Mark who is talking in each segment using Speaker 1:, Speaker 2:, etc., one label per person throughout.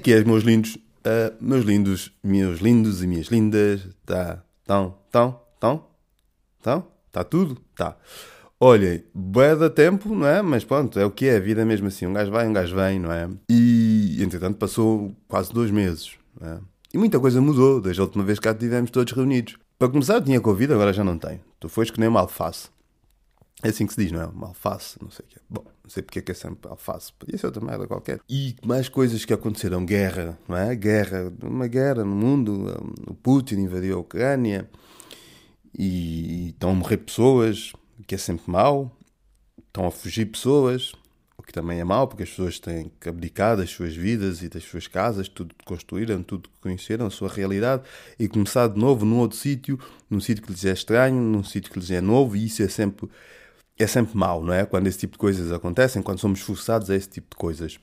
Speaker 1: Aqui é, meus lindos, uh, meus lindos, meus lindos e minhas lindas. Tá, tão, tão, tão, tão, tá tudo? Tá. Olhem, da tempo, não é? Mas pronto, é o que é, a vida é mesmo assim. Um gajo vai, um gajo vem, não é? E, entretanto, passou quase dois meses, não é? E muita coisa mudou desde a última vez que cá estivemos todos reunidos. Para começar, eu tinha Covid, agora já não tenho. Tu foste que nem uma alface. É assim que se diz, não é? Uma alface, não sei o quê. Bom, não sei porque é que é sempre alface. Podia ser outra merda qualquer. E mais coisas que aconteceram. Guerra, não é? Guerra, uma guerra no mundo. O Putin invadiu a Ucrânia. E estão a morrer pessoas, que é sempre mau. Estão a fugir pessoas, o que também é mau, porque as pessoas têm que abdicar das suas vidas e das suas casas, tudo que construíram, tudo que conheceram, a sua realidade, e começar de novo num outro sítio, num sítio que lhes é estranho, num sítio que lhes é novo, e isso é sempre é sempre mau, não é? Quando esse tipo de coisas acontecem, quando somos forçados a esse tipo de coisas.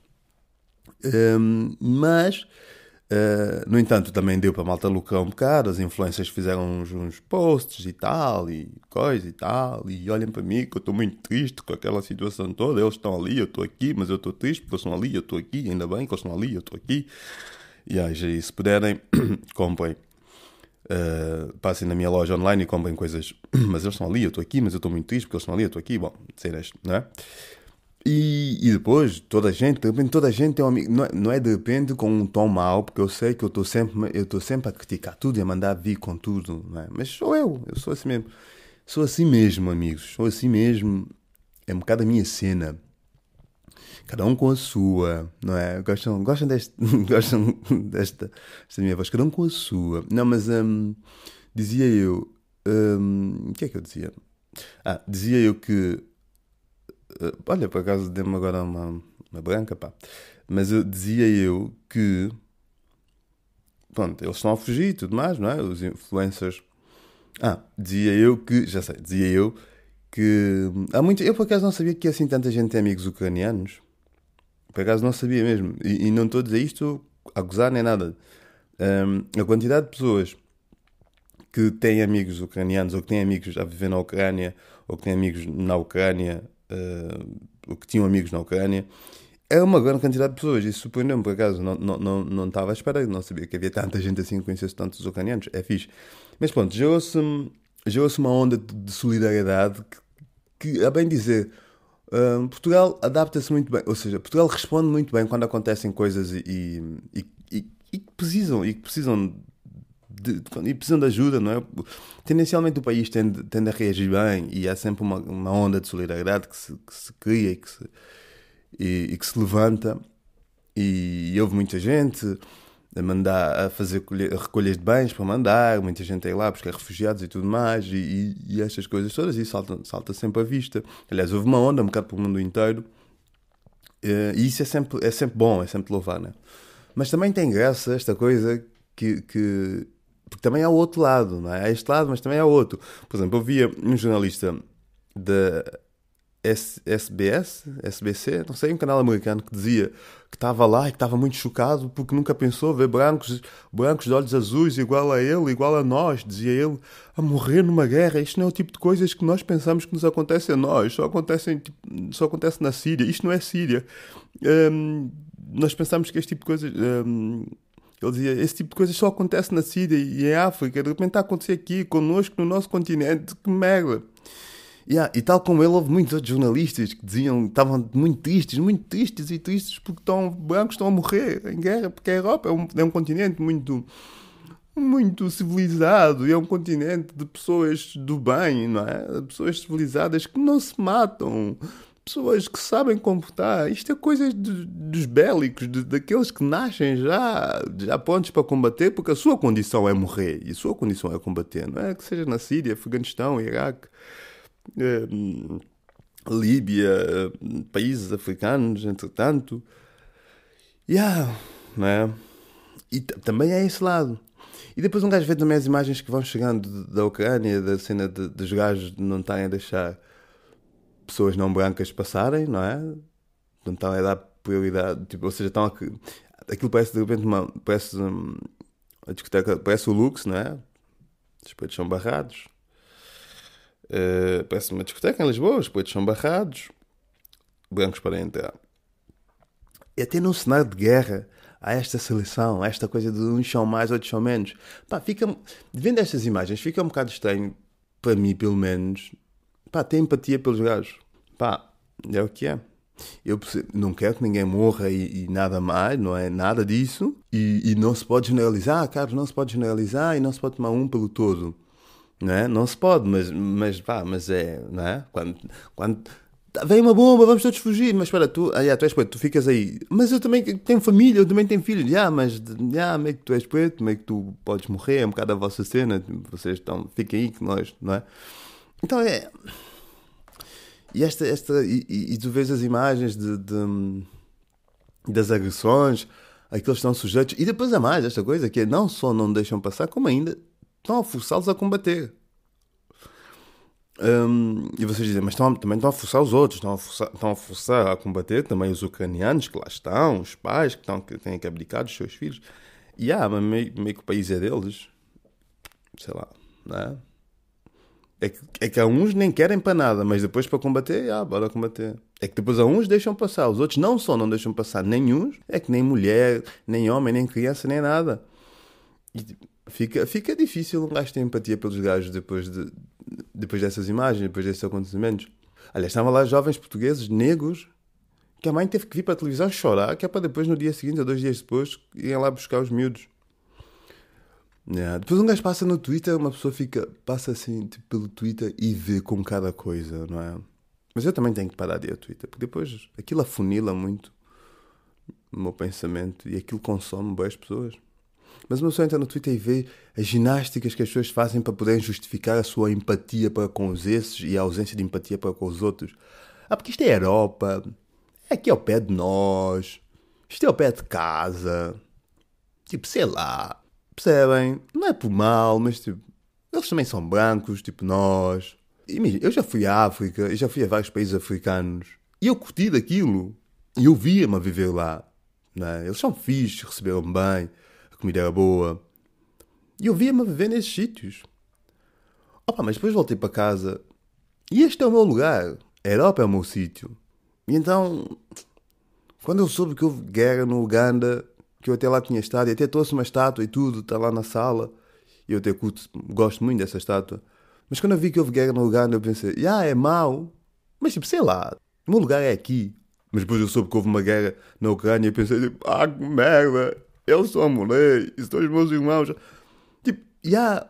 Speaker 1: Um, mas, uh, no entanto, também deu para malta lucrar um bocado. As influências fizeram uns, uns, posts e tal, e coisa e tal. E olhem para mim que eu estou muito triste com aquela situação toda. Eles estão ali, eu estou aqui, mas eu estou triste porque eles estão ali, eu estou aqui. Ainda bem que eles estão ali, eu estou aqui. E aí, se puderem, comprem Uh, passem na minha loja online e comprem coisas, mas eles estão ali, eu estou aqui, mas eu estou muito triste porque eles estão ali, eu estou aqui, bom, cenas, não é? E, e depois, toda a gente, de repente, toda a gente tem um amigo, não é, não é de repente com um tom mau, porque eu sei que eu estou sempre, eu estou sempre a criticar tudo e a mandar vir com tudo, não é? Mas sou eu, eu sou assim mesmo, sou assim mesmo, amigos, sou assim mesmo, é um bocado a minha cena cada um com a sua, não é? Gostam, gostam, deste, gostam desta, desta minha voz, cada um com a sua. Não, mas um, dizia eu. Um, o que é que eu dizia? Ah, dizia eu que. Uh, olha, por acaso deu-me agora uma, uma branca, pá. Mas eu, dizia eu que. Pronto, eles estão a fugir e tudo mais, não é? Os influencers. Ah, dizia eu que. Já sei, dizia eu que. Há muito, eu por acaso não sabia que assim tanta gente tem amigos ucranianos. Por acaso não sabia mesmo. E, e não estou a dizer isto a gozar nem nada. Um, a quantidade de pessoas que têm amigos ucranianos ou que têm amigos a viver na Ucrânia ou que têm amigos na Ucrânia uh, ou que tinham amigos na Ucrânia é uma grande quantidade de pessoas. Isso surpreendeu-me por acaso. Não, não, não, não estava à espera, não sabia que havia tanta gente assim que conhecesse tantos ucranianos. É fixe. Mas pronto, gerou-se gerou uma onda de solidariedade que, que, a bem dizer, Portugal adapta-se muito bem, ou seja, Portugal responde muito bem quando acontecem coisas e, e, e, e precisam e precisam de, e precisam de ajuda, não é? Tendencialmente o país tende, tende a reagir bem e há sempre uma, uma onda de solidariedade que se, que se cria e que se, e, e que se levanta e, e houve muita gente a mandar a fazer recolhas de bens para mandar, muita gente aí lá buscar refugiados e tudo mais, e, e, e estas coisas todas, e salta, salta sempre à vista. Aliás, houve uma onda um bocado para o mundo inteiro, eh, e isso é sempre, é sempre bom, é sempre louvar, né? Mas também tem graça esta coisa que, que. Porque também há o outro lado, não é? Há este lado, mas também há outro. Por exemplo, eu via um jornalista da SBS, SBC, não sei, um canal americano que dizia que estava lá e que estava muito chocado porque nunca pensou ver brancos, brancos de olhos azuis igual a ele, igual a nós, dizia ele, a morrer numa guerra. Isto não é o tipo de coisas que nós pensamos que nos acontece a nós, só acontece, tipo, só acontece na Síria. Isto não é Síria. Um, nós pensamos que este tipo de coisas. Um, ele dizia: esse tipo de coisas só acontece na Síria e em África, de repente está a acontecer aqui, connosco, no nosso continente. Que merda! Yeah, e tal como ele, houve muitos outros jornalistas que diziam que estavam muito tristes, muito tristes e tristes porque estão, brancos estão a morrer em guerra, porque a Europa é um, é um continente muito, muito civilizado e é um continente de pessoas do bem, não é? Pessoas civilizadas que não se matam, pessoas que sabem comportar. Isto é coisa de, dos bélicos, de, daqueles que nascem já, já prontos para combater, porque a sua condição é morrer e a sua condição é combater, não é? Que seja na Síria, Afeganistão, Iraque. Ehm, Líbia, países africanos, entretanto. Yeah, né? E também é esse lado. E depois um gajo vê também as imagens que vão chegando da Ucrânia, da cena de, dos gajos não estarem a deixar pessoas não brancas passarem, não é? Não estão a dar prioridade, tipo, ou seja, estão a... aquilo parece de repente uma, parece um, a discoteca, parece o Lux, não é? Os peitos são barrados, Uh, parece uma discoteca em Lisboa, os poetas são barrados, brancos para entrar. E até num cenário de guerra, há esta seleção, há esta coisa de uns são mais, outros são menos. Pá, fica, vendo estas imagens, fica um bocado estranho, para mim pelo menos, pá, ter empatia pelos gajos. Pá, é o que é. Eu não quero que ninguém morra e, e, nada mais, não é nada disso. E, e não se pode generalizar, Carlos, não se pode generalizar e não se pode tomar um pelo todo. Não, é? não se pode, mas, mas, pá, mas é, não é? Quando, quando vem uma bomba, vamos todos fugir. Mas espera, tu, ah, yeah, tu és preto, tu ficas aí. Mas eu também tenho família, eu também tenho filhos. Yeah, mas yeah, meio que tu és preto, meio que tu podes morrer, é um bocado a vossa cena. Vocês estão, fiquem aí que nós, não é? Então é. E, esta, esta, e, e tu vês as imagens de, de das agressões a que eles estão sujeitos. E depois há mais esta coisa que é não só não deixam passar, como ainda estão a forçá-los a combater. Um, e vocês dizem, mas estão, também estão a forçar os outros, estão a forçar, estão a forçar a combater também os ucranianos que lá estão, os pais que, estão, que têm que abdicar dos seus filhos. E ah, mas meio, meio que o país é deles. Sei lá, não é? É que, é que há uns nem querem para nada, mas depois para combater, ah, bora combater. É que depois há uns deixam passar, os outros não só não deixam passar nenhums, é que nem mulher, nem homem, nem criança, nem nada. E fica, fica difícil um gajo ter empatia pelos gajos depois de, depois dessas imagens, depois desses acontecimentos. Aliás, estavam lá jovens portugueses, negros, que a mãe teve que vir para a televisão chorar, que é para depois, no dia seguinte ou dois dias depois, irem lá buscar os miúdos. Yeah. Depois um gajo passa no Twitter, uma pessoa fica, passa assim tipo, pelo Twitter e vê com cada coisa, não é? Mas eu também tenho que parar de ir ao Twitter, porque depois aquilo afunila muito o meu pensamento e aquilo consome boas pessoas. Mas uma pessoa entra no Twitter e vê as ginásticas que as pessoas fazem para poderem justificar a sua empatia para com os esses e a ausência de empatia para com os outros. Ah, porque isto é Europa, é aqui ao pé de nós, isto é ao pé de casa. Tipo, sei lá, percebem? Não é por mal, mas tipo, eles também são brancos, tipo nós. Eu já fui à África, eu já fui a vários países africanos e eu curti daquilo. E eu via-me a viver lá. Né? Eles são fixos, receberam bem a comida era boa. E eu via-me viver nesses sítios. Opa, mas depois voltei para casa e este é o meu lugar. A Europa é o meu sítio. E então, quando eu soube que houve guerra no Uganda, que eu até lá tinha estado, e até trouxe uma estátua e tudo, está lá na sala, e eu até curto, gosto muito dessa estátua. Mas quando eu vi que houve guerra no Uganda, eu pensei, ah, yeah, é mau. Mas tipo, sei lá, o meu lugar é aqui. Mas depois eu soube que houve uma guerra na Ucrânia e pensei, ah, que merda, eu sou a mulher, e são os meus irmãos. Tipo, já. Yeah,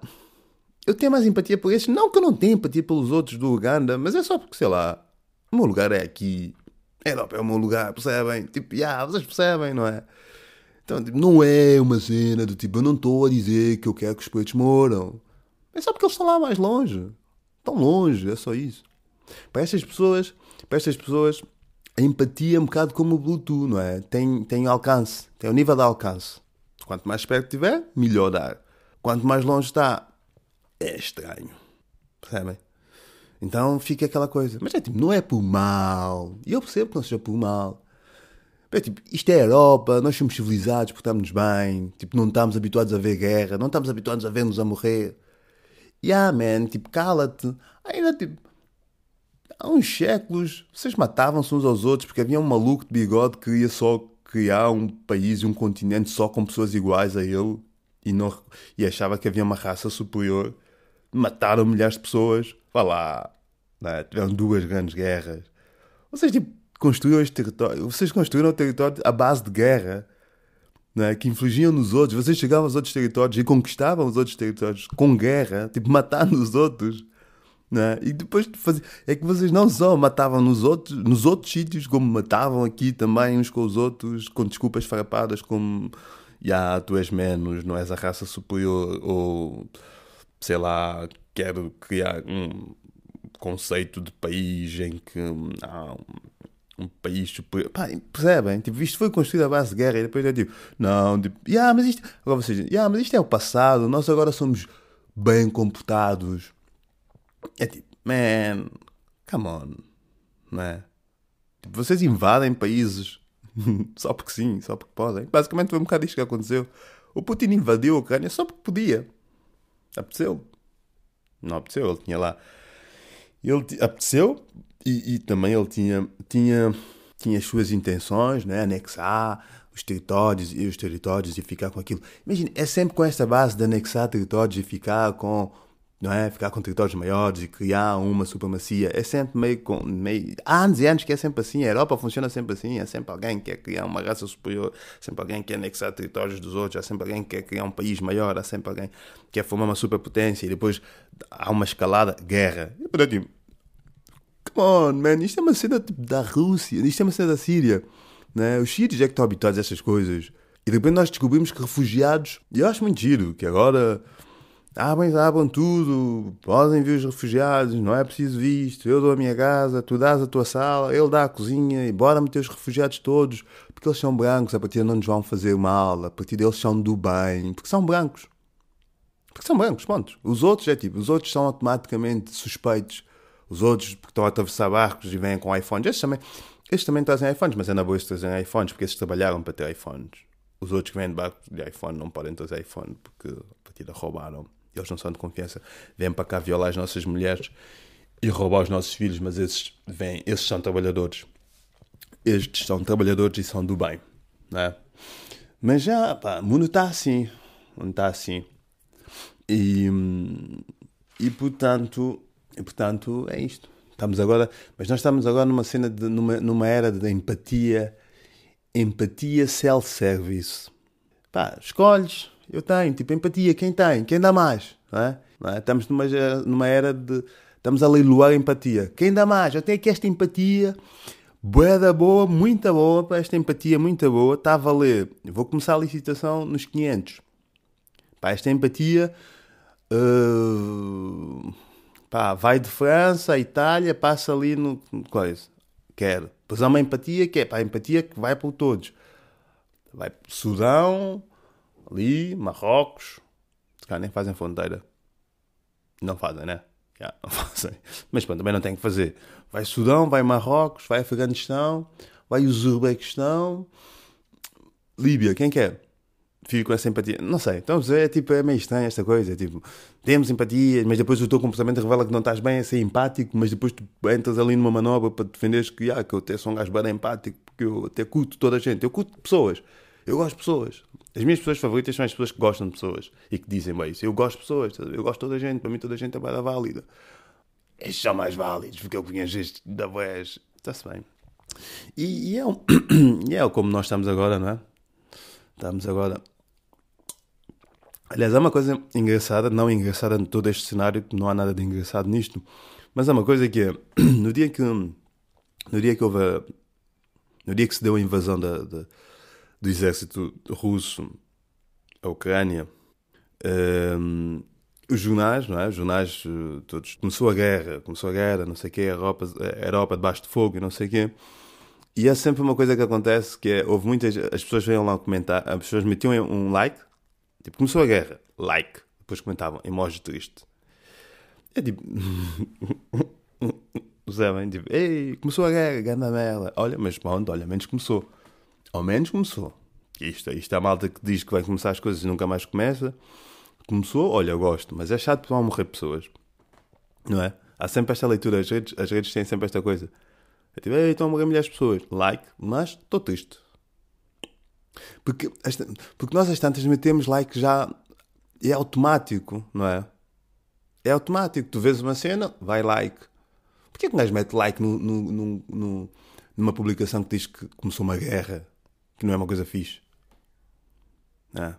Speaker 1: eu tenho mais empatia por esses. Não que eu não tenha empatia pelos outros do Uganda, mas é só porque, sei lá, o meu lugar é aqui. É, Europa é o meu lugar, percebem? Tipo, já, yeah, vocês percebem, não é? Então, tipo, não é uma cena do tipo, eu não estou a dizer que eu quero que os pretos moram. É só porque eles estão lá mais longe. Estão longe, é só isso. Para estas pessoas, para estas pessoas, a empatia é um bocado como o Bluetooth, não é? Tem, tem alcance, tem o nível de alcance. Quanto mais perto estiver, melhor dar. Quanto mais longe está, é estranho. Percebem? Então fica aquela coisa. Mas é tipo, não é por mal. E eu percebo que não seja por mal. É tipo, isto é a Europa, nós somos civilizados, portamos-nos bem. Tipo, não estamos habituados a ver guerra, não estamos habituados a ver-nos a morrer. E man, tipo, cala-te. Ainda tipo, há uns séculos, vocês matavam-se uns aos outros porque havia um maluco de bigode que queria só criar um país e um continente só com pessoas iguais a ele e, não, e achava que havia uma raça superior. Mataram milhares de pessoas. Vá lá. Né? Tiveram duas grandes guerras. Vocês, tipo, construíram este território. Vocês construíram o território à base de guerra. Né? Que infligiam nos outros. Vocês chegavam aos outros territórios e conquistavam os outros territórios com guerra. Tipo, matando os outros. Né? E depois faz... é que vocês não só matavam nos outros, nos outros sítios, como matavam aqui também uns com os outros, com desculpas farpadas, como yeah, tu és menos, não és a raça superior, ou sei lá, quero criar um conceito de país em que há um, um país superior. Pá, percebem? Tipo, isto foi construído à base de guerra e depois é tipo, não, tipo, yeah, mas isto, agora vocês dizem, yeah, mas isto é o passado, nós agora somos bem comportados é tipo, man, come on, não é? Tipo, vocês invadem países só porque sim, só porque podem. Basicamente foi um bocado isto que aconteceu. O Putin invadiu a Ucrânia só porque podia. Apeteceu. Não apeteceu, ele tinha lá. Ele apeteceu e, e também ele tinha, tinha, tinha as suas intenções, né? anexar os territórios e os territórios e ficar com aquilo. Imagina, é sempre com esta base de anexar territórios e ficar com não é? Ficar com territórios maiores e criar uma supremacia. É sempre meio com. Meio... Há anos e anos que é sempre assim. A Europa funciona sempre assim. É sempre alguém que quer criar uma raça superior. Há sempre alguém que quer anexar territórios dos outros. Há sempre alguém que quer criar um país maior. Há sempre alguém que quer formar uma superpotência. E depois há uma escalada, guerra. E eu tipo. Come on, man. Isto é uma cena tipo, da Rússia. Isto é uma cena da Síria. Né? Os sírios é que estão habituados a essas coisas. E de repente nós descobrimos que refugiados. E eu acho muito giro que agora Abrem, abram tudo, podem vir os refugiados, não é preciso visto, eu dou a minha casa, tu dás a tua sala, ele dá a cozinha, e bora meter os refugiados todos, porque eles são brancos, a partir de não nos vão fazer mal, a partir deles são do bem, porque são brancos. Porque são brancos, ponto. Os outros é tipo, os outros são automaticamente suspeitos, os outros porque estão a atravessar barcos e vêm com iPhones, estes também, estes também trazem iPhones, mas é na boa estes trazem iPhones, porque esses trabalharam para ter iPhones. Os outros que vêm de barcos de iPhone não podem trazer iPhone, porque a partir da roubaram eles não são de confiança, vêm para cá violar as nossas mulheres e roubar os nossos filhos, mas esses vêm, esses são trabalhadores. Estes são trabalhadores e são do bem, né? Mas já, pá, o mundo está assim, o mundo está assim. E, e portanto, e, portanto, é isto. Estamos agora, mas nós estamos agora numa cena de, numa, numa era de empatia, empatia self-service. Pá, escolhes, eu tenho, tipo, empatia, quem tem? Quem dá mais? Não é? Não é? Estamos numa, numa era de. Estamos a leiloar a empatia. Quem dá mais? Eu tenho aqui esta empatia, boa boa, muito boa, esta empatia muito boa, está a valer. Vou começar a licitação nos 500. Pá, esta empatia. Uh, pá, vai de França a Itália, passa ali no. coisa. Quero. Pois há uma empatia que é a empatia que vai para todos. Vai para Sudão, ali, Marrocos, se calhar nem fazem fronteira. Não fazem, né? Já, não fazem. Mas pronto, também não tem que fazer. Vai Sudão, vai Marrocos, vai Afeganistão, vai Uzbequistão, Líbia, quem quer? Fico com essa empatia. Não sei, então é tipo, é meio estranho esta coisa. É, tipo, temos empatia, mas depois o teu comportamento revela que não estás bem a ser empático, mas depois tu entras ali numa manobra para defenderes que, ah, que eu até sou um gajo bem empático, porque eu até curto toda a gente. Eu curto pessoas. Eu gosto de pessoas. As minhas pessoas favoritas são as pessoas que gostam de pessoas e que dizem bem isso. Eu gosto de pessoas, eu gosto de toda a gente, para mim toda a gente é bem válida. Estes são mais válidos, porque eu conheço este da voz. Está-se bem. E, e, é um, e é como nós estamos agora, não é? Estamos agora. Aliás, há uma coisa engraçada, não engraçada em todo este cenário, não há nada de engraçado nisto, mas há uma coisa que é, no dia que, no dia que houve, a, no dia que se deu a invasão da, da do exército russo à Ucrânia, um, os jornais, não é? Os jornais eh, todos. Começou a guerra, começou a guerra, não sei o quê, a Europa, a Europa debaixo de fogo e não sei o quê. E é sempre uma coisa que acontece que é, houve muitas. As pessoas vêm lá comentar, as pessoas metiam um like, tipo, começou a guerra, like. Depois comentavam, emoji triste. É tipo. Sabem? Tipo, ei, começou a guerra, ganda merda. Olha, mas pronto, olha, menos começou. Ao menos começou. Isto, isto é a malta que diz que vai começar as coisas e nunca mais começa. Começou, olha, eu gosto, mas é chato vão morrer pessoas. Não é? Há sempre esta leitura, as redes, as redes têm sempre esta coisa. É tipo, estão a morrer milhares de pessoas. Like, mas estou triste. Porque, porque nós às tantas metemos like já. É automático, não é? É automático. Tu vês uma cena, vai like. Porquê que um gajo mete like no, no, no, numa publicação que diz que começou uma guerra? Que não é uma coisa fixe. É.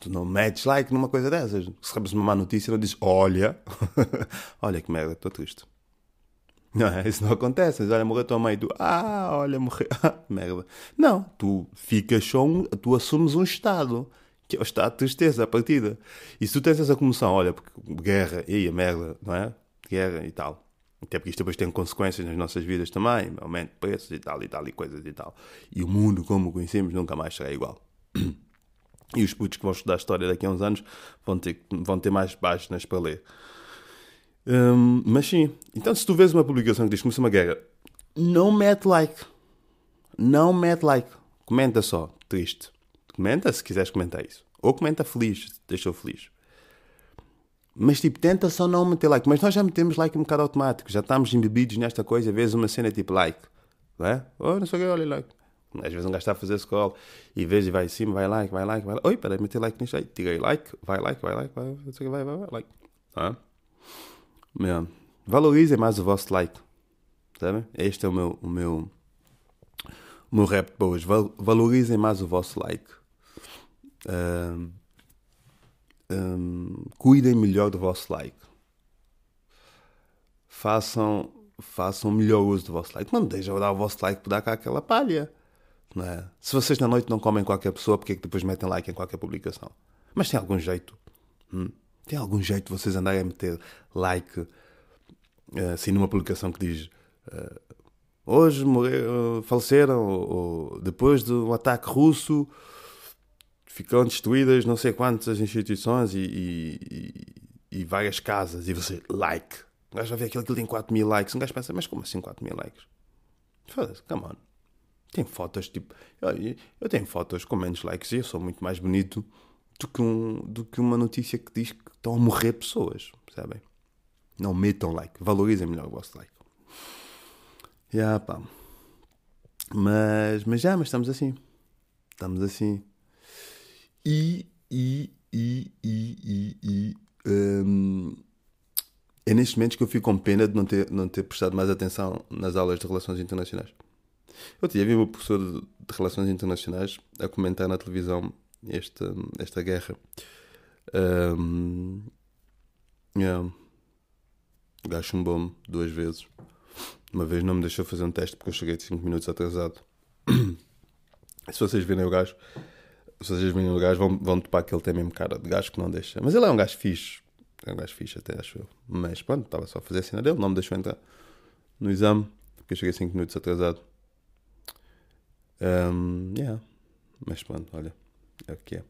Speaker 1: Tu não metes like numa coisa dessas. Se recebes uma má notícia, não dizes: Olha, olha que merda, estou triste. Não é? Isso não acontece. Olha, morreu tua mãe. Tu, ah, olha, morreu. merda. Não, tu ficas só um. Tu assumes um estado. Que é o estado de tristeza, a partida. E se tu tens essa comoção, olha, porque guerra, e a merda, não é? Guerra e tal. Até porque isto depois tem consequências nas nossas vidas também, aumento de preços e tal e tal e coisas e tal. E o mundo como o conhecemos nunca mais será igual. E os putos que vão estudar história daqui a uns anos vão ter, vão ter mais páginas para ler. Hum, mas sim, então se tu vês uma publicação que diz que começa uma guerra, não mete like. Não mete like. Comenta só, triste. Comenta se quiseres comentar isso. Ou comenta feliz, deixou feliz. Mas tipo, tenta só não meter like. Mas nós já metemos like um bocado automático. Já estamos embebidos nesta coisa. Vezes uma cena tipo like. Não é? Oh, não sei o que, olha like. Às vezes um gajo está a fazer scroll e vês e vai em cima, vai like, vai like, vai like. Oi, peraí, meter like nisto aí. Tirei like, vai like, vai like, vai, vai, vai, vai, like. Ah? Meu, valorizem mais o vosso like. Sabem? Este é o meu, o meu, o meu rap para hoje. Valorizem mais o vosso like. Um, um, cuidem melhor do vosso like. Façam, façam melhor uso do vosso like. Não deixem dar o vosso like por dar cá aquela palha. Não é? Se vocês na noite não comem qualquer pessoa, porque é que depois metem like em qualquer publicação? Mas tem algum jeito. Hum? Tem algum jeito de vocês andarem a meter like uh, assim numa publicação que diz uh, hoje morreram, faleceram ou, ou, depois do ataque russo ficaram destruídas não sei quantas instituições e, e, e várias casas. E você, like. Um gajo vai ver aquilo, aquilo tem 4 mil likes. Um gajo pensa, mas como assim 4 mil likes? Foda-se, come on. Tem fotos tipo. Eu, eu, tenho fotos com menos likes e eu sou muito mais bonito do que, um, do que uma notícia que diz que estão a morrer pessoas, percebem? Não metam like, valorizem melhor o vosso like. Yeah, pá. Mas, mas já, mas estamos assim. Estamos assim. E, e, e, e, e, e um, é nestes momentos que eu fico com pena de não ter, não ter prestado mais atenção nas aulas de relações internacionais. Eu tinha vi o professor de, de relações internacionais a comentar na televisão esta, esta guerra. Um, chumbou-me duas vezes. Uma vez não me deixou fazer um teste porque eu cheguei 5 minutos atrasado. Se vocês virem o gajo, se vocês virem o gajo, vão, vão topar que ele tem mesmo cara de gajo que não deixa. Mas ele é um gajo fixe. É um gajo fixe até, acho eu. Mas pronto, estava só a fazer a cena dele, não me deixou entrar no exame, porque eu cheguei 5 minutos atrasado. Um, yeah. Mas pronto, olha, é o que é.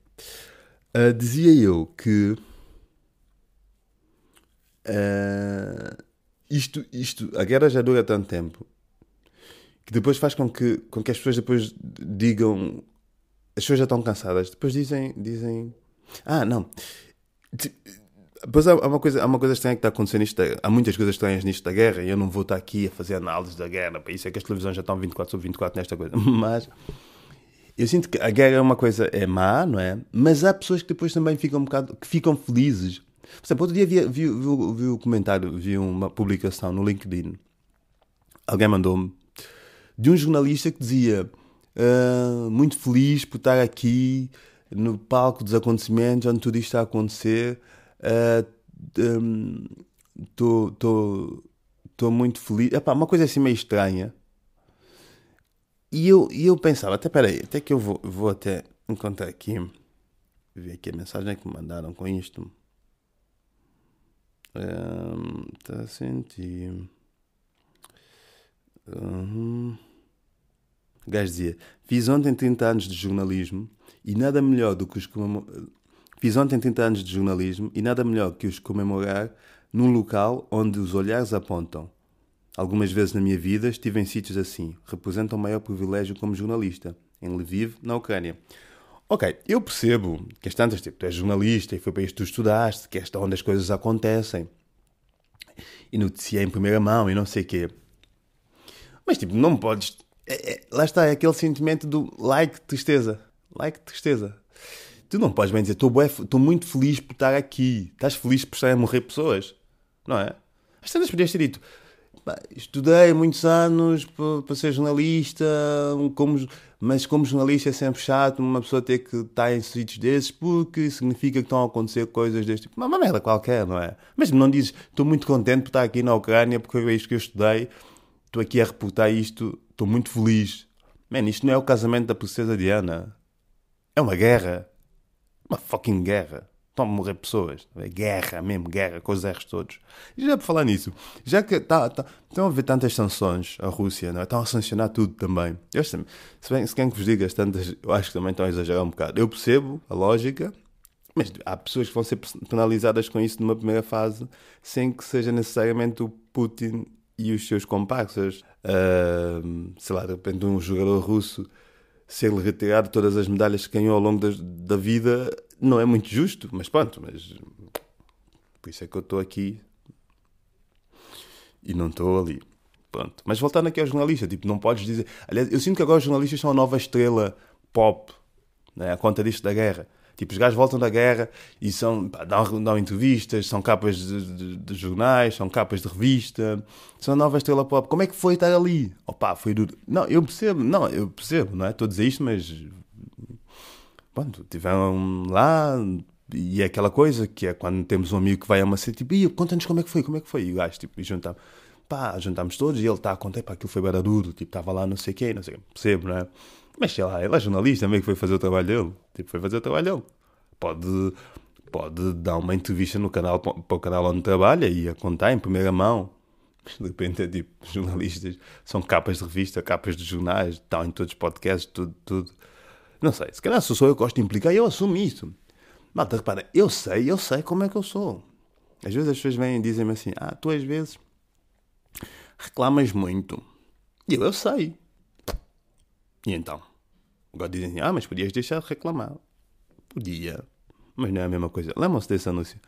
Speaker 1: Uh, dizia eu que uh, isto, isto, a guerra já dura tanto tempo que depois faz com que, com que as pessoas depois digam as pessoas já estão cansadas. Depois dizem. dizem ah, não. Depois há uma, coisa, há uma coisa estranha que está acontecendo nisto. Há muitas coisas estranhas nisto da guerra e eu não vou estar aqui a fazer análise da guerra. Para isso é que as televisões já estão 24 sobre 24 nesta coisa. Mas eu sinto que a guerra é uma coisa é má, não é? Mas há pessoas que depois também ficam um bocado. que ficam felizes. Por exemplo, outro dia vi, vi, vi, vi um comentário, vi uma publicação no LinkedIn. Alguém mandou-me de um jornalista que dizia uh, muito feliz por estar aqui no palco dos acontecimentos onde tudo isto está a acontecer. Estou uh, um, muito feliz. Epá, uma coisa assim meio estranha. E eu, e eu pensava, até peraí, até que eu vou, vou até encontrar aqui, ver aqui a mensagem que me mandaram com isto. Está um, a sentir. Uhum. O gajo dizia: Fiz ontem 30 anos de jornalismo e nada melhor do que os comemorar. Fiz ontem 30 anos de jornalismo e nada melhor que os comemorar num local onde os olhares apontam. Algumas vezes na minha vida estive em sítios assim. Representam o maior privilégio como jornalista. Em Lviv, na Ucrânia. Ok, eu percebo que as tantas, tipo, tu és jornalista e foi para isto que tu estudaste, que é esta onde as coisas acontecem. E noticiei em primeira mão e não sei o quê. Mas, tipo, não podes é, é, lá está, é aquele sentimento do like tristeza. Like tristeza. Tu não podes bem dizer, estou muito feliz por estar aqui. Estás feliz por estar a morrer pessoas? Não é? Às tantas podias ter dito, estudei muitos anos para ser jornalista, como, mas como jornalista é sempre chato uma pessoa ter que estar em sítios desses porque significa que estão a acontecer coisas deste tipo. Uma, merda qualquer, não é? Mas não dizes, estou muito contente por estar aqui na Ucrânia porque é isto que eu estudei, estou aqui a reportar isto Estou muito feliz. Man, isto não é o casamento da princesa Diana. É uma guerra. Uma fucking guerra. Estão a morrer pessoas. É guerra mesmo, guerra, com os erros todos. E já por falar nisso, já que tá, tá, estão a haver tantas sanções à Rússia, não é? estão a sancionar tudo também. Eu, se, bem, se quem que vos diga, tantas, eu acho que também estão a exagerar um bocado. Eu percebo a lógica, mas há pessoas que vão ser penalizadas com isso numa primeira fase, sem que seja necessariamente o Putin e os seus comparsas. Uh, sei lá, de repente um jogador russo ser-lhe retirado todas as medalhas que ganhou ao longo da, da, vida não é muito justo, mas pronto, mas por isso é que eu estou aqui e não estou ali. Pronto. Mas voltando aqui ao jornalista, tipo, não podes dizer. Aliás, eu sinto que agora os jornalistas são a nova estrela pop, né? a conta disto da guerra. Tipo, os gajos voltam da guerra e são, pá, dão, dão entrevistas, são capas de, de, de, jornais, são capas de revista, são a nova estrela pop. Como é que foi estar ali? Opa, foi duro. Não, eu percebo, não, eu percebo, não é? Estou a dizer isto, mas. Pronto, tiveram lá e é aquela coisa que é quando temos um amigo que vai a uma cena, tipo, conta-nos como é que foi, como é que foi? E o gajo, tipo, e juntamos, pá, juntámos todos e ele está a contar, pá, aquilo foi baradudo, tipo, estava lá não sei quê, não sei percebo, não é? Mas sei lá, ele é jornalista, meio que foi fazer o trabalho dele. Tipo, foi fazer o trabalho dele. Pode, pode dar uma entrevista no canal, para o canal onde trabalha e a contar em primeira mão. Mas de repente é tipo, jornalistas são capas de revista, capas de jornais, estão em todos os podcasts, tudo, tudo. Não sei, se calhar se sou eu que gosto de implicar, eu assumo isso. Malta, repara, eu sei, eu sei como é que eu sou. Às vezes as pessoas vêm e dizem-me assim: Ah, tu às vezes reclamas muito. E eu, eu sei. E então? Agora dizem assim, ah, mas podias deixar de reclamar. Podia, mas não é a mesma coisa. Lembram-se desse anúncio?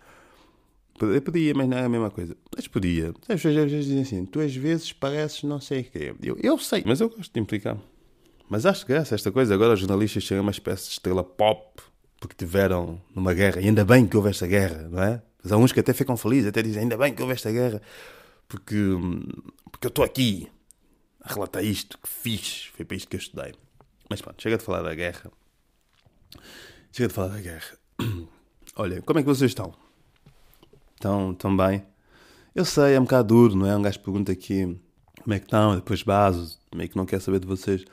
Speaker 1: Podia, mas não é a mesma coisa. Mas podia. As pessoas às vezes dizem assim, tu às vezes pareces não sei o quê. Eu, eu sei, mas eu gosto de implicar. Mas acho graça esta coisa. Agora os jornalistas chegam uma espécie de estrela pop porque tiveram numa guerra. E ainda bem que houve esta guerra, não é? Mas há uns que até ficam felizes, até dizem, ainda bem que houve esta guerra porque, porque eu estou aqui relatar isto, que fiz, foi para isto que eu estudei. Mas pronto, chega de falar da guerra. Chega de falar da guerra. Olha, como é que vocês estão? Estão, estão bem? Eu sei, é um bocado duro, não é? Um gajo pergunta aqui como é que estão, depois bases, meio que não quer saber de vocês.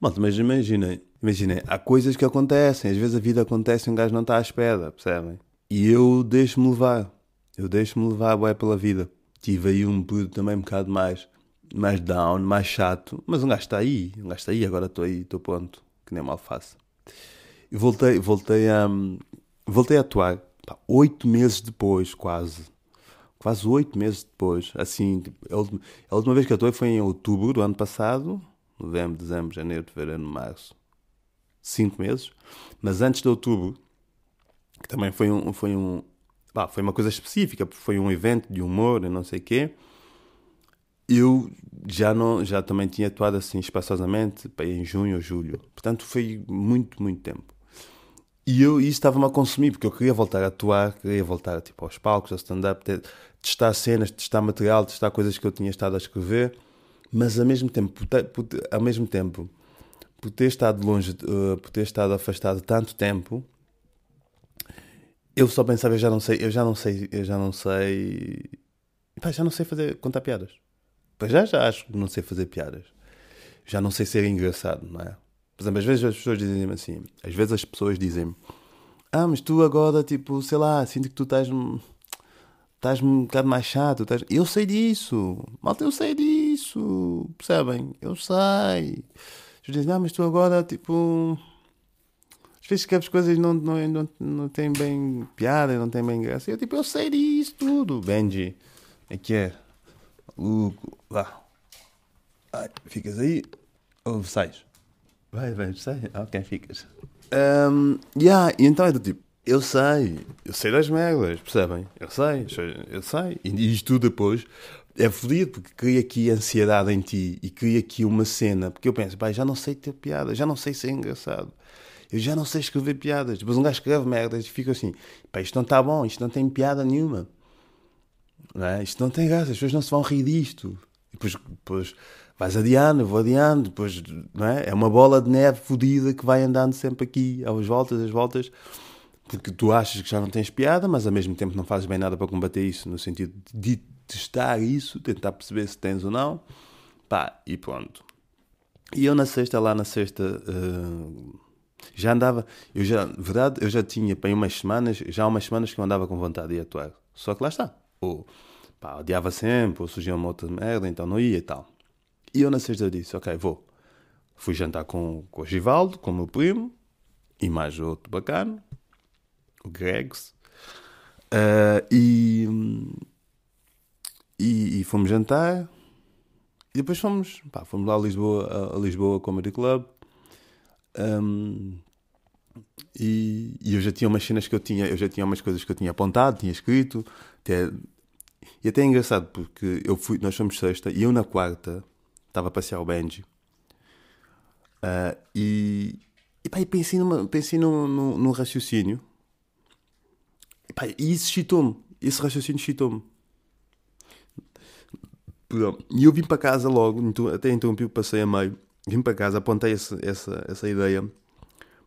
Speaker 1: Mas imaginem, imaginem, há coisas que acontecem, às vezes a vida acontece e um gajo não está à espera, percebem? E eu deixo-me levar, eu deixo-me levar, boé, pela vida. Tive aí um período também um bocado mais mais down, mais chato. Mas um gajo está aí, um gajo está aí, agora estou aí, estou pronto, que nem mal faço. E voltei, voltei a, voltei a atuar, oito meses depois, quase. Quase oito meses depois, assim, tipo, a última, a última vez que atuei foi em outubro do ano passado, novembro, dezembro, janeiro, fevereiro, março, cinco meses. Mas antes de outubro, que também foi um, foi um, pá, foi uma coisa específica, foi um evento de humor e não sei o quê eu já não já também tinha atuado assim espaçosamente em junho ou julho. Portanto foi muito muito tempo. E eu isso estava-me a consumir porque eu queria voltar a atuar queria voltar tipo aos palcos ao stand-up testar cenas testar material testar coisas que eu tinha estado a escrever. Mas ao mesmo tempo por por, ao mesmo tempo por ter estado longe uh, por ter estado afastado tanto tempo eu só pensava eu já não sei eu já não sei eu já não sei Pá, já não sei fazer contar piadas Pois já, já acho que não sei fazer piadas. Já não sei ser engraçado, não é? Por exemplo, às vezes as pessoas dizem-me assim, às vezes as pessoas dizem-me, ah, mas tu agora, tipo, sei lá, sinto que tu estás, estás um bocado mais chato. Estás... Eu sei disso, malta, eu sei disso, percebem? Eu sei. As dizem, ah, mas tu agora, tipo, às vezes escreves coisas não, não, não, não têm bem piada, não têm bem graça. Eu, tipo, eu sei disso tudo, Benji. É que é. O, vá. Ai, ficas aí ou sais? Vai, vai, sai. Ok, ficas. Um, yeah, e então é do tipo, eu sei, eu sei das merdas, percebem? Eu sei, eu sei. E isto tudo depois é fodido porque cria aqui ansiedade em ti e cria aqui uma cena. Porque eu penso, pai, já não sei ter piada, já não sei ser engraçado. Eu já não sei escrever piadas. Depois um gajo escreve merdas e fica assim, pá, isto não está bom, isto não tem piada nenhuma. Não é? Isto não tem graça, as pessoas não se vão rir disto. Depois, depois vais adiando, eu vou adiando, depois não é? é uma bola de neve fodida que vai andando sempre aqui, às voltas, às voltas, porque tu achas que já não tens piada, mas ao mesmo tempo não fazes bem nada para combater isso, no sentido de testar isso, tentar perceber se tens ou não, pá, e pronto. E eu na sexta, lá na sexta, uh, já andava, eu já, verdade, eu já tinha para umas semanas, já há umas semanas que eu andava com vontade de atuar, só que lá está, ou pá, odiava sempre, ou surgia uma outra merda, então não ia e tal. E eu na sexta disse, ok, vou. Fui jantar com, com o Givaldo, com o meu primo, e mais outro bacana, o Gregs. Uh, e, e, e, fomos jantar. E depois fomos, pá, fomos lá a Lisboa, a, a Lisboa Comedy Club. Um, e, e, eu já tinha umas cenas que eu tinha, eu já tinha umas coisas que eu tinha apontado, tinha escrito, até e até é engraçado porque eu fui, nós fomos sexta e eu na quarta estava a passear o Benji. Uh, e, e, pá, pensei, numa, pensei num, num, num raciocínio. E, pá, e isso chitou-me. Esse raciocínio chitou-me. E eu vim para casa logo, até interrompi o passeio a meio. Vim para casa, apontei essa, essa, ideia.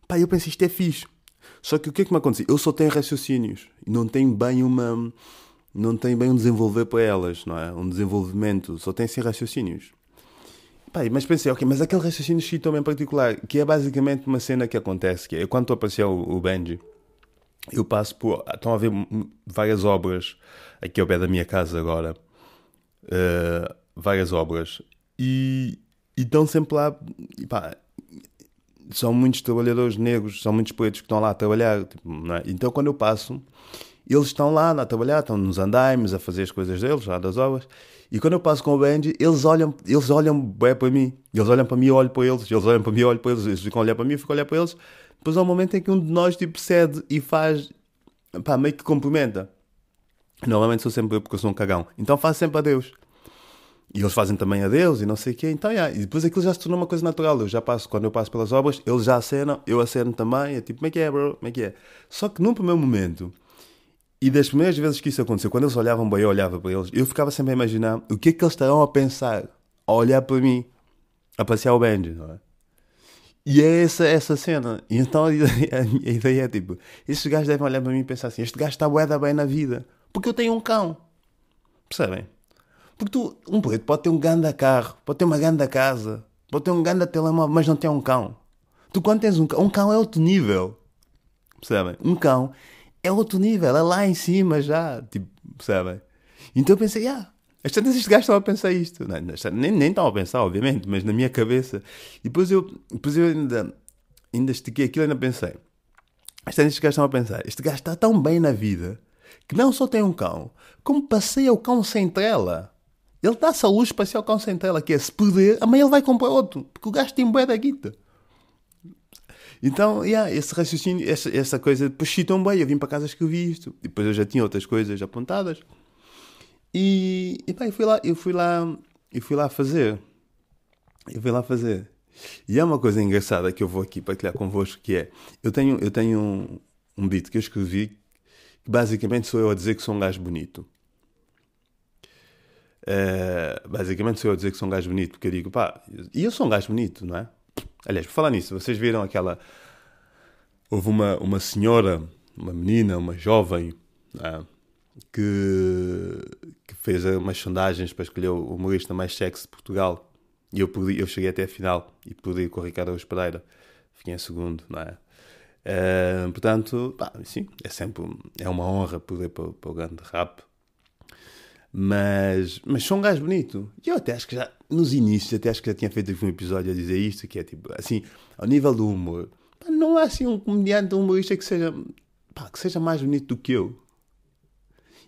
Speaker 1: Pá, eu pensei, isto é fixe. Só que o que é que me aconteceu? Eu só tenho raciocínios. Não tenho bem uma. Não tenho bem um desenvolver para elas, não é? Um desenvolvimento. Só tenho sim raciocínios. Pá, mas pensei, ok, mas aquele raciocínio chitou em particular, que é basicamente uma cena que acontece, que é quando estou o, o Benji, eu passo por. Estão a ver várias obras aqui ao pé da minha casa agora. Uh, várias obras. E, e estão sempre lá. E pá, são muitos trabalhadores negros, são muitos pretos que estão lá a trabalhar. Tipo, é? Então quando eu passo, eles estão lá a trabalhar, estão nos andaimes, a fazer as coisas deles, lá das obras. E quando eu passo com o Benji, eles olham, eles olham bem para mim. Eles olham para mim, eu olho para eles. Eles olham para mim, eu olho para eles. Eles ficam a olhar para mim, eu fico a olhar para eles. Depois há um momento em que um de nós tipo, cede e faz, pá, meio que cumprimenta. Normalmente sou sempre eu porque eu sou um cagão. Então faço sempre adeus. E eles fazem também adeus e não sei o quê. Então, yeah. e depois aquilo já se tornou uma coisa natural. Eu já passo, quando eu passo pelas obras, eles já acenam, eu aceno também. É tipo, como é que é, bro? Como é que é? Só que num primeiro momento, e das primeiras vezes que isso aconteceu, quando eles olhavam bem, eu olhava para eles, eu ficava sempre a imaginar o que é que eles estarão a pensar, a olhar para mim, a passear o Benji, não é? E é essa, essa cena. E então a ideia, a ideia é tipo: estes gajos devem olhar para mim e pensar assim: este gajo está bué bem na vida, porque eu tenho um cão. Percebem? Porque tu, um preto pode ter um grande carro, pode ter uma grande casa, pode ter um grande telemóvel, mas não tem um cão. Tu quando tens um cão, um cão é outro nível. Percebem? Um cão é outro nível, é lá em cima já. Tipo, percebem? Então eu pensei, ah, as tantas estes gajos estão a pensar isto. Não, nem, nem a pensar, obviamente, mas na minha cabeça. E depois eu, depois eu ainda, ainda estiquei aquilo e ainda pensei. As tantas estes gajos estão a pensar, este gajo está tão bem na vida que não só tem um cão, como passeia o cão sem trela. Ele dá-se a luz para ser o cão sem tela, que é se perder, amanhã ele vai comprar outro, porque o gajo tem bué da guita. Então, yeah, esse raciocínio, essa, essa coisa, depois citam bem, eu vim para casa escrevi isto, depois eu já tinha outras coisas apontadas. E, e pá, eu fui lá, eu fui lá, eu fui lá fazer. Eu fui lá fazer. E é uma coisa engraçada que eu vou aqui partilhar convosco, que é, eu tenho, eu tenho um, um beat que eu escrevi, que basicamente sou eu a dizer que sou um gajo bonito. Uh, basicamente sou eu a dizer que sou um gajo bonito, porque eu digo, pá, e eu sou um gajo bonito, não é? Aliás, por falar nisso, vocês viram aquela. Houve uma, uma senhora, uma menina, uma jovem, é? que, que fez umas sondagens para escolher o humorista mais sexy de Portugal. E eu, eu cheguei até a final e perdi com o Ricardo Augusto Pereira. Fiquei em segundo, não é? Uh, portanto, pá, sim, é sempre é uma honra poder para, para o grande rap mas, mas sou um gajo bonito. E eu até acho que já, nos inícios, até acho que já tinha feito um episódio a dizer isto, que é tipo, assim, ao nível do humor, pá, não há assim um comediante, um humorista que seja, pá, que seja mais bonito do que eu.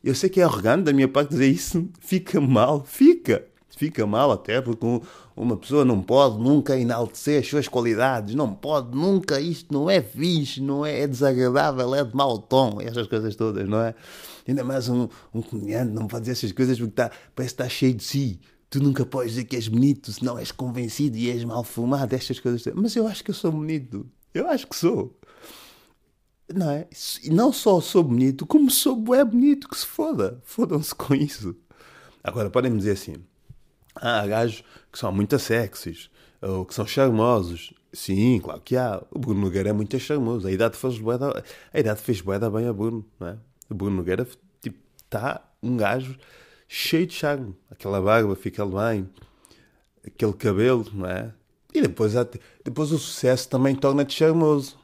Speaker 1: Eu sei que é arrogante da minha parte dizer isso, fica mal, fica. Fica mal até porque uma pessoa não pode nunca enaltecer as suas qualidades, não pode nunca, isto não é fixe, não é, é desagradável, é de mau tom, essas coisas todas, não é? Ainda mais um, um comediante não pode dizer essas coisas porque tá, parece que está cheio de si. Tu nunca podes dizer que és bonito, senão és convencido e és mal fumado, estas coisas. Mas eu acho que eu sou bonito. Eu acho que sou. Não é? E não só sou bonito, como sou é bonito, que se foda. Fodam-se com isso. Agora, podem me dizer assim: ah, gajos que são muito sexys, ou que são charmosos. Sim, claro que há. O Bruno Nogueira é muito charmoso. A idade fez boeda, a idade fez boeda bem a Bruno, não é? O Bruno Nogueira, tipo, está um gajo cheio de charme. Aquela barba fica bem, aquele cabelo, não é? E depois, depois o sucesso também torna-te charmoso.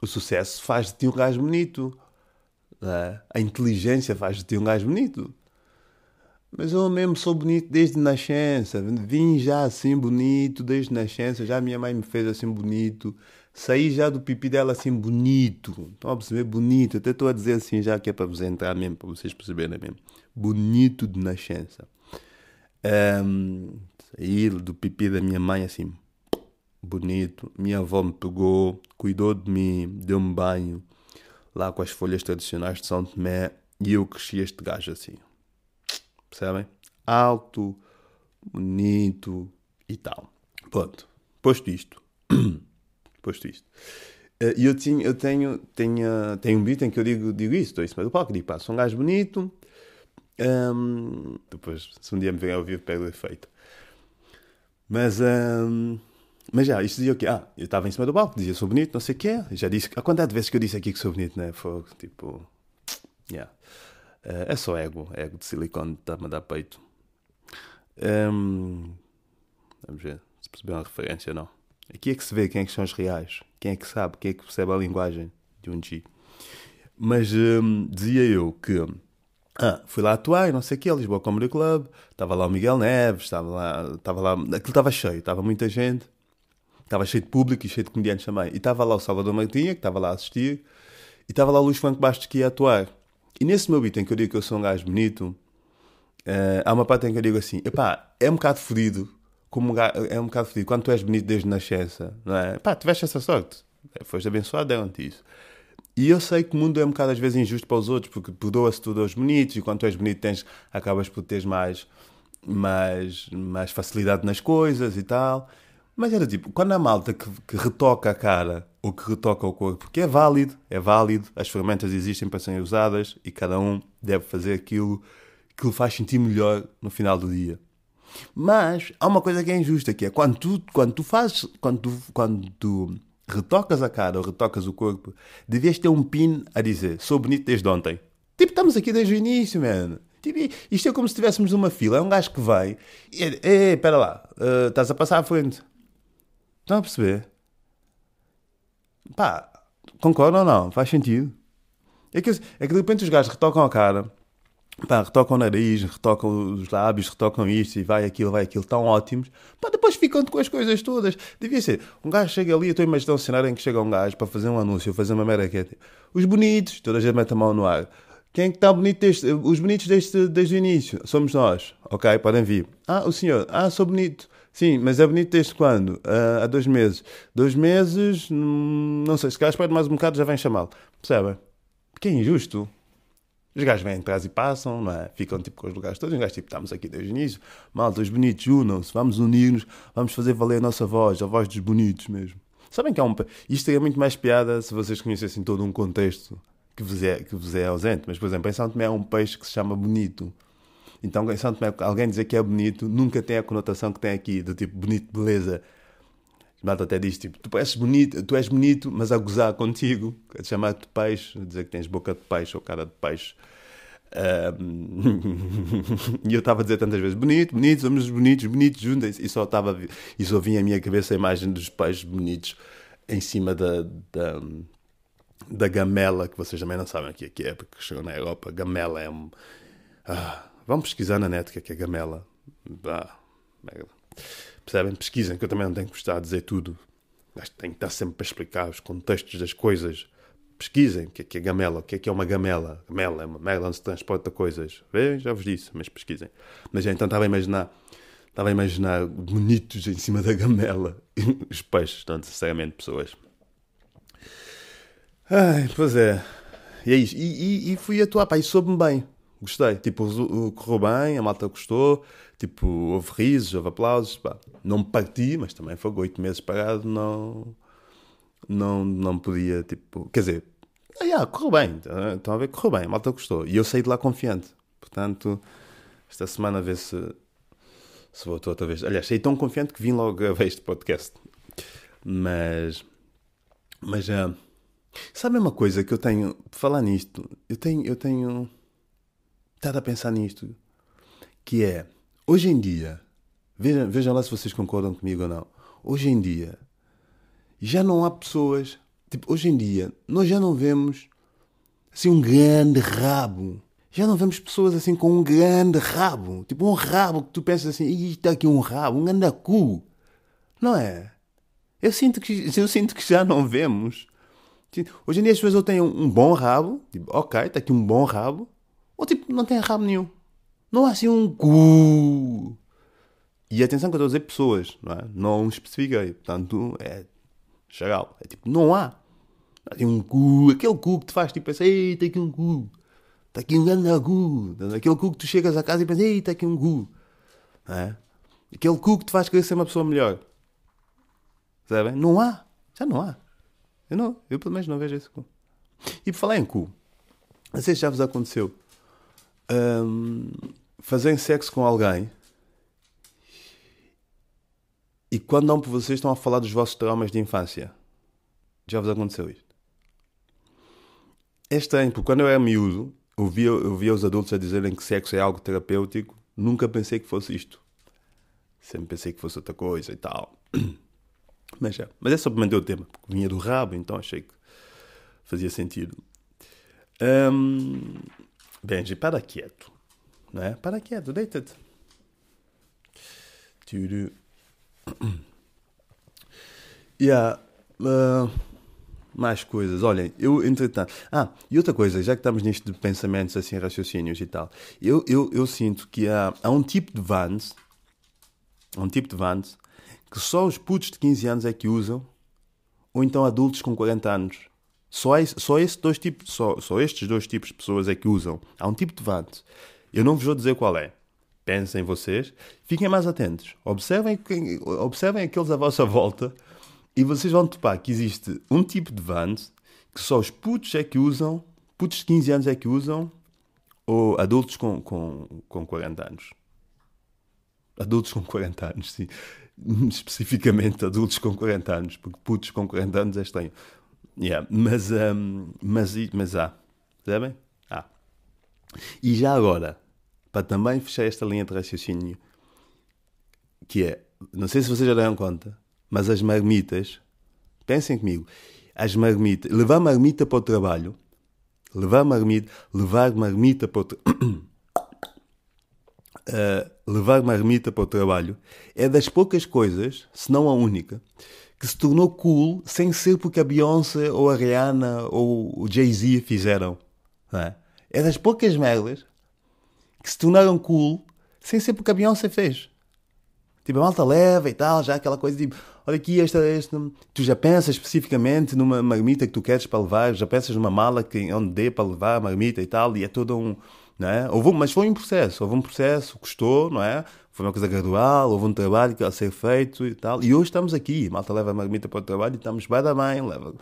Speaker 1: O sucesso faz de ti um gajo bonito. É? A inteligência faz de ti um gajo bonito. Mas eu mesmo sou bonito desde nascença. Vim já assim bonito desde nascença. Já minha mãe me fez assim bonito. Saí já do pipi dela assim bonito. Estão a perceber? Bonito. Até estou a dizer assim já que é para vos entrar mesmo, para vocês perceberem mesmo. Bonito de nascença. Um, saí do pipi da minha mãe assim. Bonito. Minha avó me pegou, cuidou de mim, deu-me banho. Lá com as folhas tradicionais de São Tomé. E eu cresci este gajo assim. Percebem? Alto, bonito e tal. Pronto. Posto isto. Posto isto. Eh, E eu, tinha, eu tenho, tenho, tenho um beat em que eu digo, digo isso, estou em cima do palco, digo, pá, sou um gajo bonito. Hum, depois, se um dia me vem ao vivo, pego o efeito. Mas, hum, mas já, isto dizia o quê? Ah, eu estava em cima do palco, dizia sou bonito, não sei o quê. Já disse, a quantidade de vezes que eu disse aqui que sou bonito, né? Foi tipo, yeah. Eh, é só ego, ego de silicone, está-me a dar peito. Hum, vamos ver se perceberam a referência ou não. Aqui é que se vê quem é que são os reais, quem é que sabe, quem é que percebe a linguagem de um G. Mas hum, dizia eu que ah, fui lá atuar, não sei o quê, Lisboa Comedy Club, estava lá o Miguel Neves, estava lá, estava lá, aquilo estava cheio, estava muita gente, estava cheio de público e cheio de comediantes também. E estava lá o Salvador Martinha, que estava lá a assistir, e estava lá o Luís Franco Bastos que ia atuar. E nesse meu beat em que eu digo que eu sou um gajo bonito, eh, há uma parte em que eu digo assim: epá, é um bocado fodido, como um ga- é um bocado fodido quando tu és bonito desde nascença, não é? Pá, tiveste essa sorte, foste abençoado, deram-te isso. E eu sei que o mundo é um bocado às vezes injusto para os outros, porque perdoa-se tudo aos bonitos, e quando tu és bonito tens, acabas por teres mais, mais, mais facilidade nas coisas e tal. Mas era tipo, quando a malta que, que retoca a cara ou que retoca o corpo, porque é válido, é válido, as ferramentas existem para serem usadas e cada um deve fazer aquilo que lhe faz sentir melhor no final do dia. Mas há uma coisa que é injusta, que é quando tu, quando tu fazes, quando tu, quando tu retocas a cara ou retocas o corpo, devias ter um pin a dizer, sou bonito desde ontem. Tipo, estamos aqui desde o início, mano. Tipo, isto é como se estivéssemos numa fila, é um gajo que vai, e, ei, espera lá, eh, estás a passar à frente. Estão a perceber? Pá, concordo ou não? Faz sentido. É que, é que de repente os gajos retocam a cara, pá, retocam o nariz, retocam os lábios, retocam isto e vai aquilo, vai aquilo, tão ótimos. Pá, depois ficam com as coisas todas. Devia ser. Um gajo chega ali, eu estou a imaginar um cenário em que chega um gajo para fazer um anúncio, fazer uma merda que é tipo, os bonitos, toda a gente mete a mão no ar. Quem é que está bonito desde, os bonitos desde, desde o início? Somos nós. Ok, podem vir. Ah, o senhor. Ah, sou bonito. Sim, mas é bonito desde quando? Ah, há dois meses. Dois meses, hum, não sei, se calhar espero mais um bocado já vem chamá-lo. Percebem? Que é injusto. Os gajos vêm atrás e passam, não é? Ficam tipo com os lugares todos. Os gajos tipo, estamos aqui desde o início. Malta, os bonitos, unam-se, vamos unir-nos, vamos fazer valer a nossa voz, a voz dos bonitos mesmo. Sabem que há um. Isto teria muito mais piada se vocês conhecessem todo um contexto que vos é, que vos é ausente. Mas, por exemplo, em São Tomé há um peixe que se chama bonito. Então, em São Tomé, alguém dizer que é bonito nunca tem a conotação que tem aqui, do tipo bonito, beleza. Malta até diz tipo, tu és bonito, tu és bonito, mas a gozar contigo, a chamar de peixe, a dizer que tens boca de peixe ou cara de peixe. E eu estava a dizer tantas vezes, bonito, bonito, somos bonitos, bonitos, juntem-se. E só, estava, a vi- e só vinha à minha cabeça a imagem dos peixes bonitos em cima da, da, da gamela, que vocês também não sabem o que é que é, porque chegou na Europa. Gamela é um. Ah, vamos pesquisar na net o que é que é gamela. Ah, merda. Percebem? Pesquisem, que eu também não tenho que gostar de dizer tudo. Acho que tenho que estar sempre para explicar os contextos das coisas. Pesquisem o que é que é gamela, o que é que é uma gamela. Gamela é uma merda onde se transporta coisas. Vê? Já vos disse, mas pesquisem. Mas então estava a imaginar, estava a imaginar bonitos em cima da gamela. Os peixes, não necessariamente pessoas. Ai, pois é. E é isso. E, e, e fui atuar, pá, e soube-me bem. Gostei. Tipo, correu bem, a malta gostou. Tipo, houve risos, houve aplausos. Pá. Não me parti, mas também foi oito meses parado, não. Não, não podia, tipo. Quer dizer, ah, yeah, correu bem. tá- Estão a ver? Correu bem, a malta gostou. E eu saí de lá confiante. Portanto, esta semana a ver se. Se voltou outra vez. Aliás, saí tão confiante que vim logo gravar este podcast. Mas. Mas. ah, Sabe uma coisa que eu tenho, falar nisto, eu tenho, eu tenho estado a pensar nisto, que é, hoje em dia, vejam, vejam lá se vocês concordam comigo ou não, hoje em dia, já não há pessoas, tipo, hoje em dia, nós já não vemos, assim, um grande rabo, já não vemos pessoas assim com um grande rabo, tipo, um rabo que tu pensas assim, "Ih, está aqui um rabo, um grande cu, não é? Eu sinto que, eu sinto que já não vemos. Hoje em dia as pessoas ou têm um, um bom rabo, tipo, ok, está aqui um bom rabo, ou tipo, não tem rabo nenhum. Não há assim um cu. E atenção que eu estou a dizer pessoas, não é? Não especifiquei. Portanto, é geral. É tipo, não há. Há assim um cu, aquele cu que te faz tipo assim, ei, tem aqui um cu. Está aqui um grande cu. Aquele cu que tu chegas a casa e pensas, ei, está aqui um cu. É? Aquele cu que te faz querer ser uma pessoa melhor. Sabem? Não há. Já não há. Eu, não, eu pelo menos não vejo esse cu. E por falar em cu, não sei se já vos aconteceu um, fazerem sexo com alguém e quando não por vocês estão a falar dos vossos traumas de infância. Já vos aconteceu isto? É estranho, porque quando eu era miúdo, eu via, eu via os adultos a dizerem que sexo é algo terapêutico, nunca pensei que fosse isto. Sempre pensei que fosse outra coisa e tal. Mas é, mas é só para manter o tema, porque vinha do rabo, então achei que fazia sentido. Um, Benji, para quieto. Não é? Para quieto, deita-te. Yeah. Uh, mais coisas. Olhem, eu, entretanto. Ah, e outra coisa, já que estamos nisto de pensamentos, assim, raciocínios e tal, eu, eu, eu sinto que há, há um tipo de vans, um tipo de vans, que só os putos de 15 anos é que usam, ou então adultos com 40 anos. Só, só, esse dois tipos, só, só estes dois tipos de pessoas é que usam. Há um tipo de vans. Eu não vos vou dizer qual é. Pensem vocês. Fiquem mais atentos. Observem, observem aqueles à vossa volta e vocês vão topar que existe um tipo de Vans que só os putos é que usam, putos de 15 anos é que usam, ou adultos com, com, com 40 anos. Adultos com 40 anos, sim. Especificamente adultos com 40 anos, porque putos com 40 anos é estranho. Yeah, mas, um, mas, mas há. Sabem? Há. E já agora, para também fechar esta linha de raciocínio, que é, não sei se vocês já deram conta, mas as marmitas, pensem comigo, as marmitas, levar marmita para o trabalho, levar marmita, levar marmita para o trabalho. Uh, levar marmita para o trabalho é das poucas coisas, se não a única, que se tornou cool sem ser porque a Beyoncé ou a Rihanna ou o Jay-Z fizeram. É? é? das poucas merdas que se tornaram cool sem ser porque a Beyoncé fez. Tipo, a malta leva e tal, já aquela coisa tipo, olha aqui, esta, esta. Tu já pensas especificamente numa marmita que tu queres para levar, já pensas numa mala que, onde dê para levar a marmita e tal, e é todo um. Não é? houve, mas foi um processo, houve um processo, custou, não é? Foi uma coisa gradual, houve um trabalho que a ser feito e tal. E hoje estamos aqui, malta leva a marmita para o trabalho e estamos bem da mãe, leva.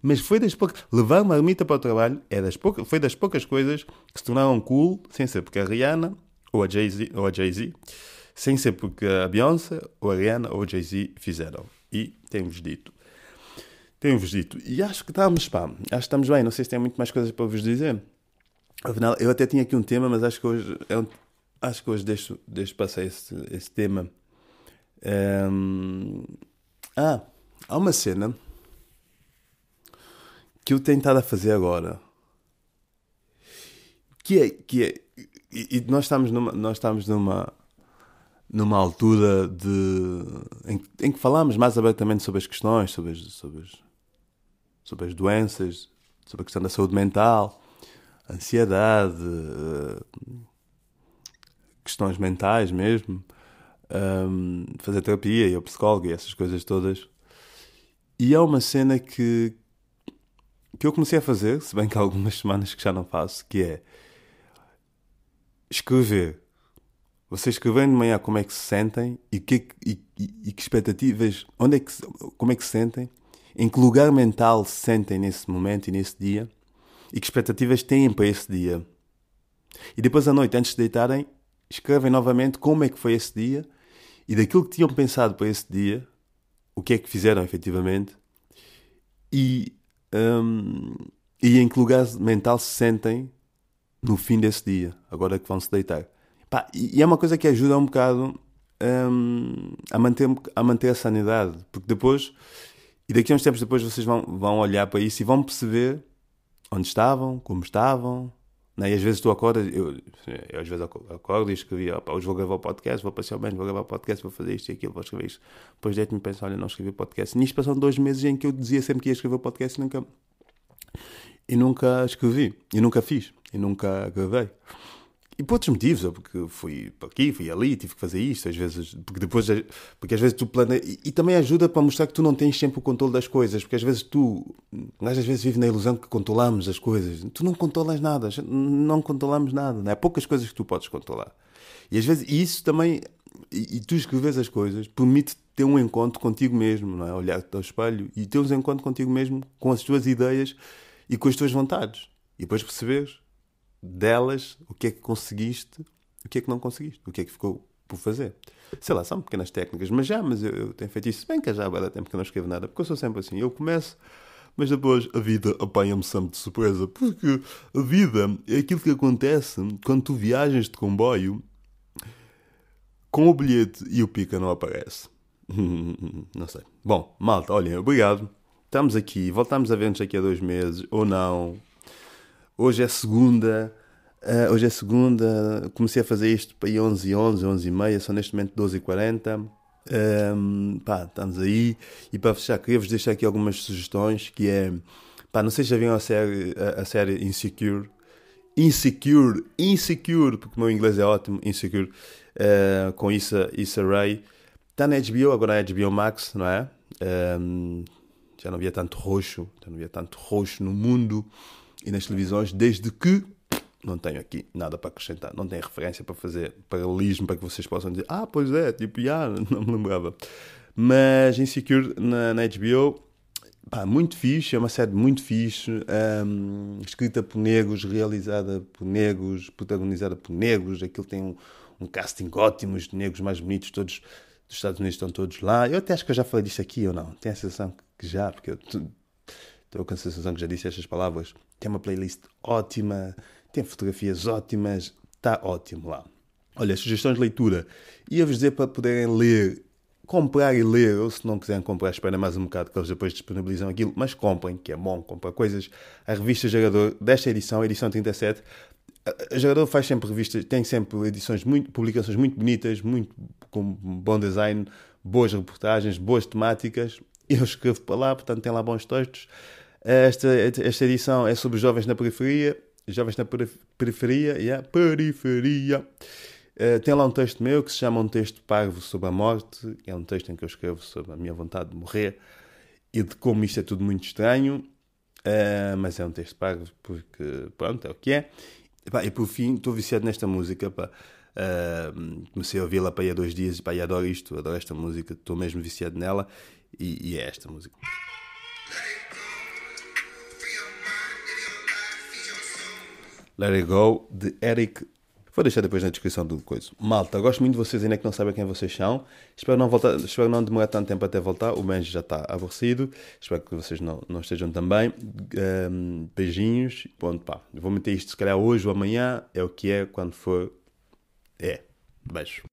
Speaker 1: Mas foi das poucas. Levar marmita para o trabalho é das poucas, foi das poucas coisas que se tornaram cool, sem ser porque a Rihanna ou a Jay-Z, ou a Jay-Z sem ser porque a Beyoncé, ou a Rihanna ou a Jay-Z fizeram. E temos dito. Temos dito. E acho que estamos, pá, acho que estamos bem. Não sei se tem muito mais coisas para vos dizer. Afinal, eu até tinha aqui um tema, mas acho que hoje, eu, acho que hoje deixo, deixo passar esse, esse tema. Um, ah, há uma cena que eu tenho estado a fazer agora. Que é, que é e, e nós estamos numa, nós estamos numa, numa altura de, em, em, que falamos mais abertamente sobre as questões, sobre as, sobre, as, sobre as doenças, sobre a questão da saúde mental, ansiedade, questões mentais mesmo, um, fazer terapia e ao psicólogo e essas coisas todas. E é uma cena que, que eu comecei a fazer, se bem que há algumas semanas que já não faço, que é escrever vocês escrevendo de manhã como é que se sentem e que, e, e, que expectativas, onde é que, como é que se sentem, em que lugar mental se sentem nesse momento e nesse dia e que expectativas têm para esse dia. E depois à noite, antes de deitarem, escrevem novamente como é que foi esse dia e daquilo que tinham pensado para esse dia, o que é que fizeram efetivamente e, um, e em que lugar mental se sentem no fim desse dia, agora que vão se deitar. Pá, e é uma coisa que ajuda um bocado um, a, manter, a manter a sanidade, porque depois, e daqui a uns tempos depois, vocês vão, vão olhar para isso e vão perceber onde estavam, como estavam. Né? E às vezes tu acordas, eu, eu às vezes acordo e escrevi: opa, hoje vou gravar o podcast, vou passear bem, vou gravar o podcast, vou fazer isto e aquilo, vou escrever isto. Depois deito-me penso: olha, não escrevi podcast. Nisto passaram dois meses em que eu dizia sempre que ia escrever o podcast e nunca, e nunca escrevi, e nunca fiz, e nunca gravei. E por outros motivos, porque fui aqui, fui ali, tive que fazer isto, às vezes, porque depois, porque às vezes tu planeias, e, e, também ajuda para mostrar que tu não tens sempre o controle das coisas, porque às vezes tu, nós às vezes vive na ilusão que controlamos as coisas, tu não controlas nada, não controlamos nada, não é? Há poucas coisas que tu podes controlar. E às vezes isso também, e, e tu escreves as coisas, permite ter um encontro contigo mesmo, não é? Olhar-te ao espelho e ter um encontro contigo mesmo com as tuas ideias e com as tuas vontades. E depois perceberes delas o que é que conseguiste, o que é que não conseguiste, o que é que ficou por fazer. Sei lá, são pequenas técnicas, mas já, mas eu, eu tenho feito isso bem que já há tempo que eu não escrevo nada, porque eu sou sempre assim, eu começo, mas depois a vida apanha-me sempre de surpresa, porque a vida é aquilo que acontece quando tu viajas de comboio com o bilhete e o pica não aparece. não sei. Bom, malta, olhem, obrigado. Estamos aqui, voltamos a ver-nos daqui a dois meses, ou não, Hoje é segunda. Uh, hoje é segunda. Comecei a fazer isto para aí 11 h 11, 11 e meia. São neste momento 12 h 40. Um, pá, estamos aí. E para fechar, queria-vos deixar aqui algumas sugestões. Que é, pá, não sei se já viram a série, a, a série Insecure. Insecure, Insecure, porque o meu inglês é ótimo, Insecure, uh, com Issa, Issa Rae. Está na HBO, agora é HBO Max, não é? Um, já não havia tanto roxo, já não havia tanto roxo no mundo e nas televisões, desde que não tenho aqui nada para acrescentar, não tenho referência para fazer paralelismo para que vocês possam dizer, ah, pois é, tipo, já, não me lembrava. Mas Insecure na, na HBO, pá, muito fixe, é uma série muito fixe, um, escrita por negros, realizada por negros, protagonizada por negros, aquilo tem um, um casting ótimo, os negros mais bonitos todos dos Estados Unidos estão todos lá. Eu até acho que eu já falei disto aqui ou não, tenho a sensação que já, porque eu estou com a sensação que já disse estas palavras tem uma playlist ótima, tem fotografias ótimas, está ótimo lá. Olha, sugestões de leitura. Ia-vos dizer para poderem ler, comprar e ler, ou se não quiserem comprar, espera mais um bocado que eles depois disponibilizam aquilo, mas comprem, que é bom, comprar coisas. A revista Jogador, desta edição, edição 37, a Jogador faz sempre revistas, tem sempre edições, muito, publicações muito bonitas, muito com bom design, boas reportagens, boas temáticas. Eu escrevo para lá, portanto tem lá bons textos. Esta, esta edição é sobre jovens na periferia. Jovens na periferia, yeah, periferia. Uh, tem lá um texto meu que se chama Um Texto Parvo sobre a Morte. É um texto em que eu escrevo sobre a minha vontade de morrer e de como isto é tudo muito estranho. Uh, mas é um texto parvo porque, pronto, é o que é. E, pá, e por fim, estou viciado nesta música. Pá. Uh, comecei a ouvi-la para aí há dois dias e pá, e adoro isto, adoro esta música, estou mesmo viciado nela e, e é esta música. Let It Go, de Eric. Vou deixar depois na descrição do coisa. Malta, gosto muito de vocês, ainda que não sabem quem vocês são. Espero não, voltar, espero não demorar tanto tempo até voltar. O Benji já está aborrecido. Espero que vocês não, não estejam também. Um, beijinhos. Pronto, pá. Vou meter isto se calhar hoje ou amanhã. É o que é, quando for. É. Beijo.